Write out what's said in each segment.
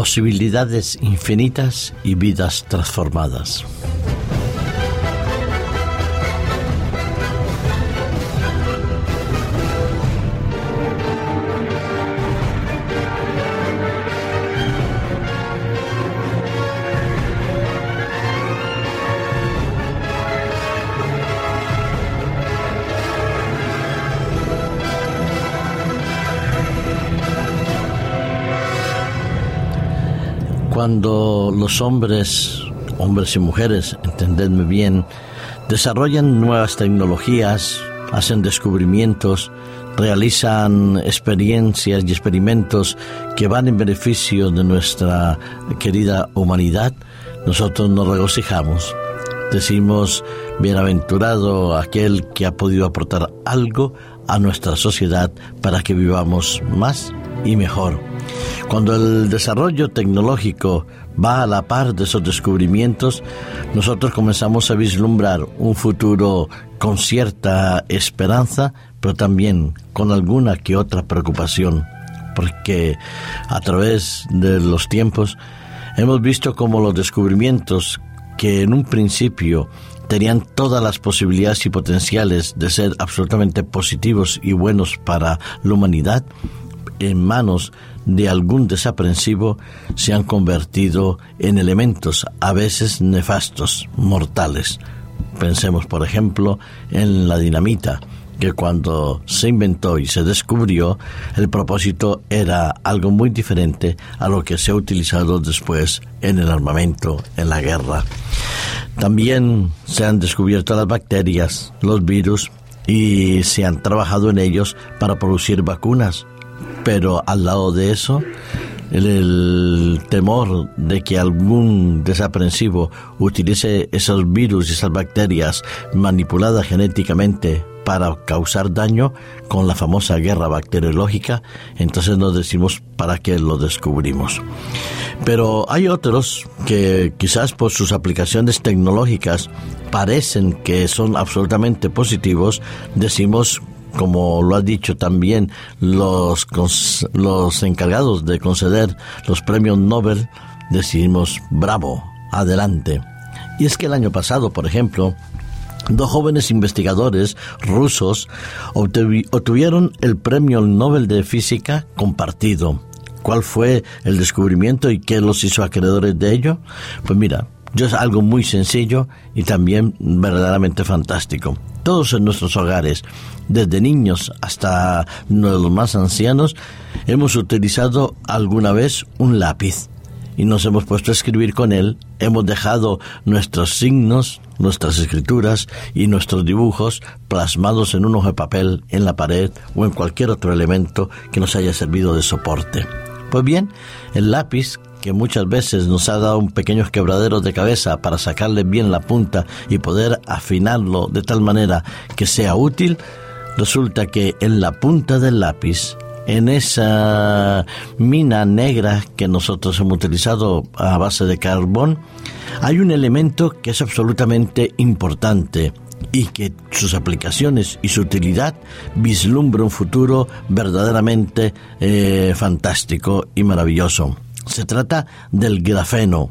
posibilidades infinitas y vidas transformadas. Cuando los hombres, hombres y mujeres, entendedme bien, desarrollan nuevas tecnologías, hacen descubrimientos, realizan experiencias y experimentos que van en beneficio de nuestra querida humanidad, nosotros nos regocijamos. Decimos, bienaventurado aquel que ha podido aportar algo a nuestra sociedad para que vivamos más y mejor. Cuando el desarrollo tecnológico va a la par de esos descubrimientos, nosotros comenzamos a vislumbrar un futuro con cierta esperanza, pero también con alguna que otra preocupación, porque a través de los tiempos hemos visto como los descubrimientos que en un principio tenían todas las posibilidades y potenciales de ser absolutamente positivos y buenos para la humanidad, en manos de algún desaprensivo se han convertido en elementos a veces nefastos, mortales. Pensemos, por ejemplo, en la dinamita, que cuando se inventó y se descubrió, el propósito era algo muy diferente a lo que se ha utilizado después en el armamento, en la guerra. También se han descubierto las bacterias, los virus, y se han trabajado en ellos para producir vacunas pero al lado de eso, el, temor de que algún desaprensivo utilice esos virus y esas bacterias manipuladas genéticamente para causar daño con la famosa guerra bacteriológica, entonces nos decimos para qué lo descubrimos. Pero hay otros que quizás por sus aplicaciones tecnológicas parecen que son absolutamente positivos, decimos como lo ha dicho también los, los encargados de conceder los premios Nobel, decidimos bravo, adelante. Y es que el año pasado, por ejemplo, dos jóvenes investigadores rusos obtuvieron el premio Nobel de Física compartido. ¿Cuál fue el descubrimiento y qué los hizo acreedores de ello? Pues mira, yo es algo muy sencillo y también verdaderamente fantástico. Todos en nuestros hogares, desde niños hasta los más ancianos, hemos utilizado alguna vez un lápiz y nos hemos puesto a escribir con él, hemos dejado nuestros signos, nuestras escrituras y nuestros dibujos plasmados en un hoja de papel, en la pared o en cualquier otro elemento que nos haya servido de soporte. Pues bien, el lápiz que muchas veces nos ha dado un pequeño quebradero de cabeza para sacarle bien la punta y poder afinarlo de tal manera que sea útil, resulta que en la punta del lápiz, en esa mina negra que nosotros hemos utilizado a base de carbón, hay un elemento que es absolutamente importante y que sus aplicaciones y su utilidad vislumbra un futuro verdaderamente eh, fantástico y maravilloso. Se trata del grafeno.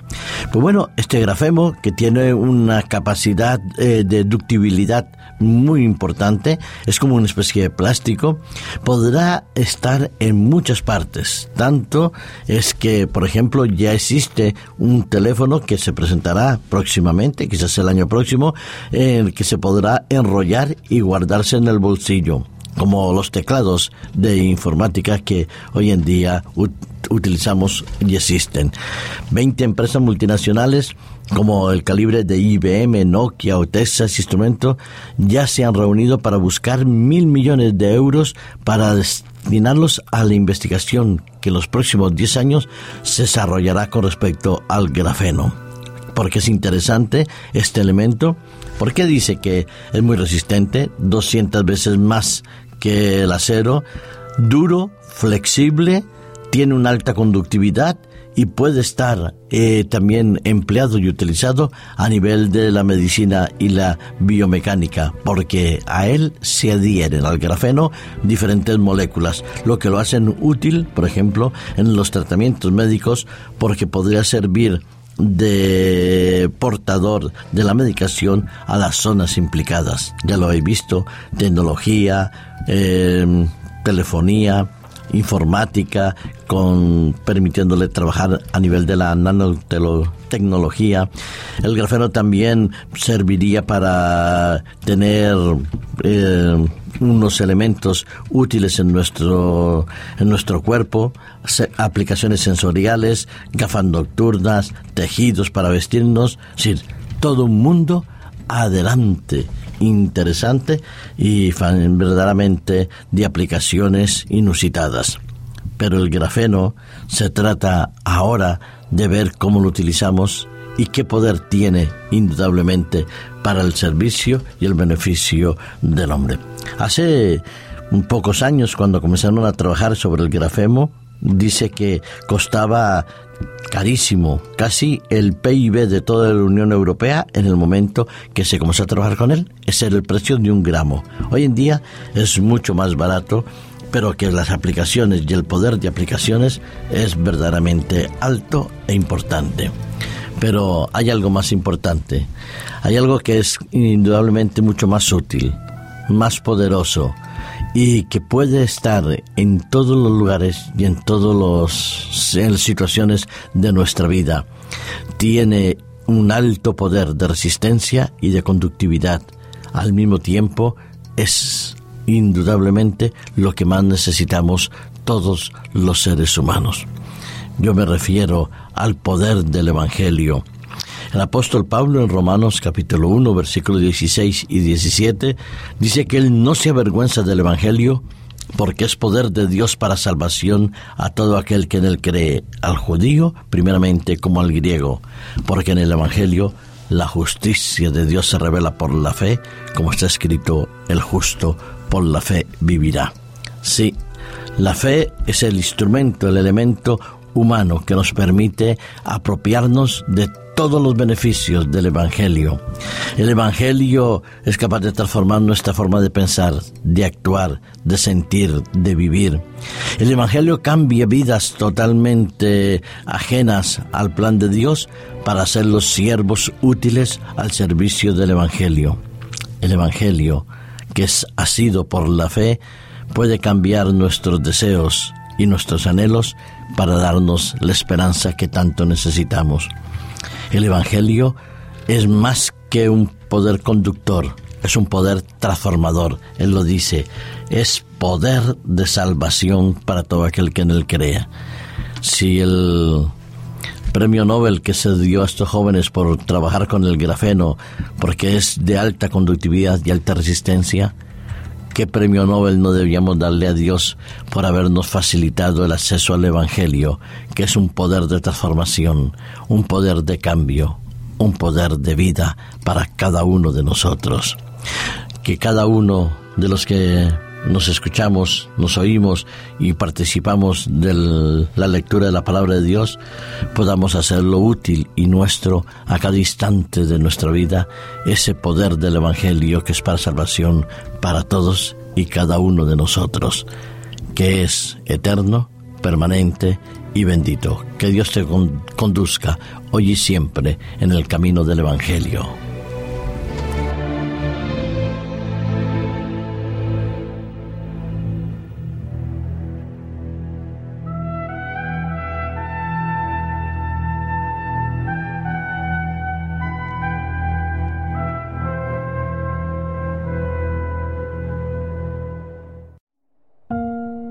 Pues bueno, este grafeno que tiene una capacidad eh, de ductibilidad muy importante, es como una especie de plástico, podrá estar en muchas partes. Tanto es que, por ejemplo, ya existe un teléfono que se presentará próximamente, quizás el año próximo, en el que se podrá enrollar y guardarse en el bolsillo como los teclados de informática que hoy en día utilizamos y existen. 20 empresas multinacionales como el calibre de IBM, Nokia o Texas Instrumento ya se han reunido para buscar mil millones de euros para destinarlos a la investigación que en los próximos 10 años se desarrollará con respecto al grafeno. Porque es interesante este elemento, porque dice que es muy resistente, 200 veces más que el acero, duro, flexible, tiene una alta conductividad y puede estar eh, también empleado y utilizado a nivel de la medicina y la biomecánica, porque a él se adhieren al grafeno diferentes moléculas, lo que lo hacen útil, por ejemplo, en los tratamientos médicos, porque podría servir de portador de la medicación a las zonas implicadas. Ya lo habéis visto, tecnología, eh, telefonía, informática, con permitiéndole trabajar a nivel de la nanotecnología. El grafeno también serviría para tener eh, unos elementos útiles en nuestro, en nuestro cuerpo, aplicaciones sensoriales, gafas nocturnas, tejidos para vestirnos, es decir, todo un mundo adelante interesante y verdaderamente de aplicaciones inusitadas. Pero el grafeno se trata ahora de ver cómo lo utilizamos y qué poder tiene indudablemente para el servicio y el beneficio del hombre. Hace pocos años, cuando comenzaron a trabajar sobre el grafemo, dice que costaba carísimo, casi el PIB de toda la Unión Europea en el momento que se comenzó a trabajar con él. Era el precio de un gramo. Hoy en día es mucho más barato, pero que las aplicaciones y el poder de aplicaciones es verdaderamente alto e importante. Pero hay algo más importante, hay algo que es indudablemente mucho más útil, más poderoso, y que puede estar en todos los lugares y en todas las situaciones de nuestra vida. Tiene un alto poder de resistencia y de conductividad. Al mismo tiempo, es indudablemente lo que más necesitamos todos los seres humanos. Yo me refiero al poder del Evangelio el apóstol Pablo en Romanos capítulo 1, versículos 16 y 17 dice que él no se avergüenza del Evangelio porque es poder de Dios para salvación a todo aquel que en él cree, al judío primeramente como al griego, porque en el Evangelio la justicia de Dios se revela por la fe, como está escrito, el justo por la fe vivirá. Sí, la fe es el instrumento, el elemento humano que nos permite apropiarnos de todos los beneficios del Evangelio. El Evangelio es capaz de transformar nuestra forma de pensar, de actuar, de sentir, de vivir. El Evangelio cambia vidas totalmente ajenas al plan de Dios para ser los siervos útiles al servicio del Evangelio. El Evangelio, que es asido por la fe, puede cambiar nuestros deseos y nuestros anhelos para darnos la esperanza que tanto necesitamos. El Evangelio es más que un poder conductor, es un poder transformador. Él lo dice, es poder de salvación para todo aquel que en él crea. Si el premio Nobel que se dio a estos jóvenes por trabajar con el grafeno, porque es de alta conductividad y alta resistencia, ¿qué premio Nobel no debíamos darle a Dios por habernos facilitado el acceso al Evangelio, que es un poder de transformación, un poder de cambio, un poder de vida para cada uno de nosotros? Que cada uno de los que nos escuchamos, nos oímos y participamos de la lectura de la palabra de Dios, podamos hacerlo útil y nuestro a cada instante de nuestra vida, ese poder del Evangelio que es para salvación para todos y cada uno de nosotros, que es eterno, permanente y bendito. Que Dios te conduzca hoy y siempre en el camino del Evangelio.